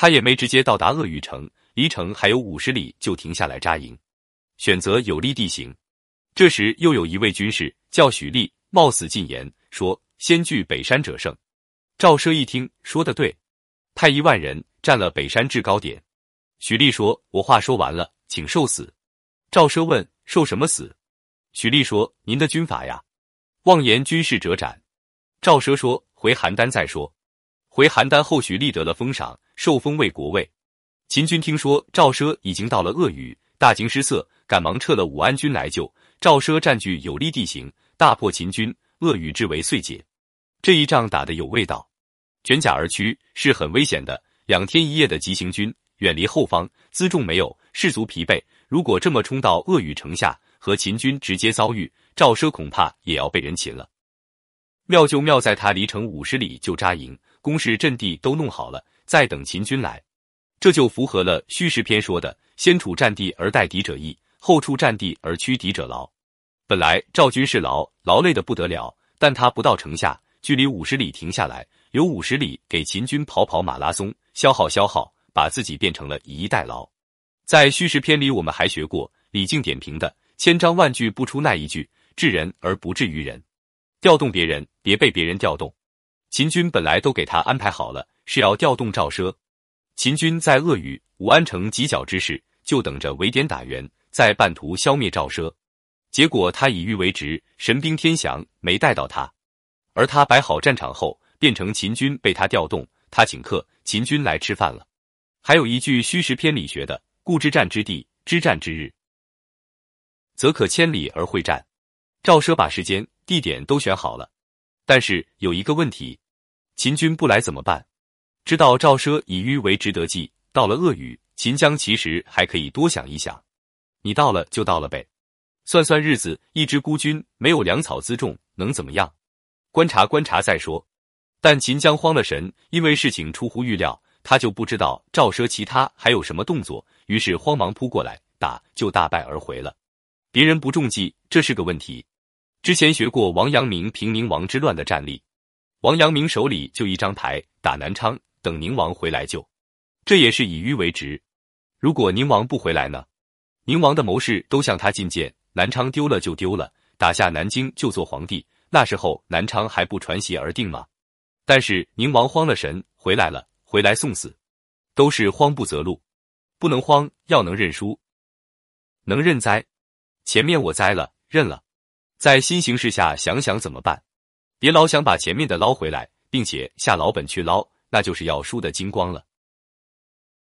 他也没直接到达鄂豫城，离城还有五十里，就停下来扎营，选择有利地形。这时又有一位军士叫许力，冒死进言说：“先据北山者胜。”赵奢一听，说的对，派一万人占了北山制高点。许力说：“我话说完了，请受死。”赵奢问：“受什么死？”许力说：“您的军法呀。”妄言军事者斩。赵奢说：“回邯郸再说。”回邯郸后，许力得了封赏，受封为国尉。秦军听说赵奢已经到了鄂豫，大惊失色，赶忙撤了武安军来救。赵奢占据有利地形，大破秦军，鄂豫之围遂解。这一仗打得有味道，卷甲而趋是很危险的。两天一夜的急行军，远离后方，辎重没有，士卒疲惫。如果这么冲到鄂豫城下，和秦军直接遭遇，赵奢恐怕也要被人擒了。妙就妙在他离城五十里就扎营，工事阵地都弄好了，再等秦军来，这就符合了虚实篇说的“先处战地而待敌者易，后处战地而驱敌者劳”。本来赵军是劳劳累的不得了，但他不到城下。距离五十里停下来，有五十里给秦军跑跑马拉松，消耗消耗，把自己变成了以逸待劳。在虚实篇里，我们还学过李靖点评的“千章万句不出那一句，治人而不治于人”。调动别人，别被别人调动。秦军本来都给他安排好了，是要调动赵奢。秦军在鄂豫、武安城犄角之势，就等着围点打援，在半途消灭赵奢。结果他以玉为职，神兵天降，没带到他。而他摆好战场后，变成秦军被他调动，他请客，秦军来吃饭了。还有一句虚实篇里学的：“故知战之地，知战之日，则可千里而会战。”赵奢把时间、地点都选好了，但是有一个问题：秦军不来怎么办？知道赵奢以迂为值得计，到了鄂豫，秦将其实还可以多想一想。你到了就到了呗，算算日子，一支孤军没有粮草辎重，能怎么样？观察观察再说，但秦将慌了神，因为事情出乎预料，他就不知道赵奢其他还有什么动作，于是慌忙扑过来打，就大败而回了。别人不中计，这是个问题。之前学过王阳明平宁王之乱的战例，王阳明手里就一张牌，打南昌，等宁王回来救，这也是以迂为直。如果宁王不回来呢？宁王的谋士都向他进谏，南昌丢了就丢了，打下南京就做皇帝。那时候南昌还不传檄而定吗？但是宁王慌了神，回来了，回来送死，都是慌不择路，不能慌，要能认输，能认栽。前面我栽了，认了，在新形势下想想怎么办，别老想把前面的捞回来，并且下老本去捞，那就是要输的精光了。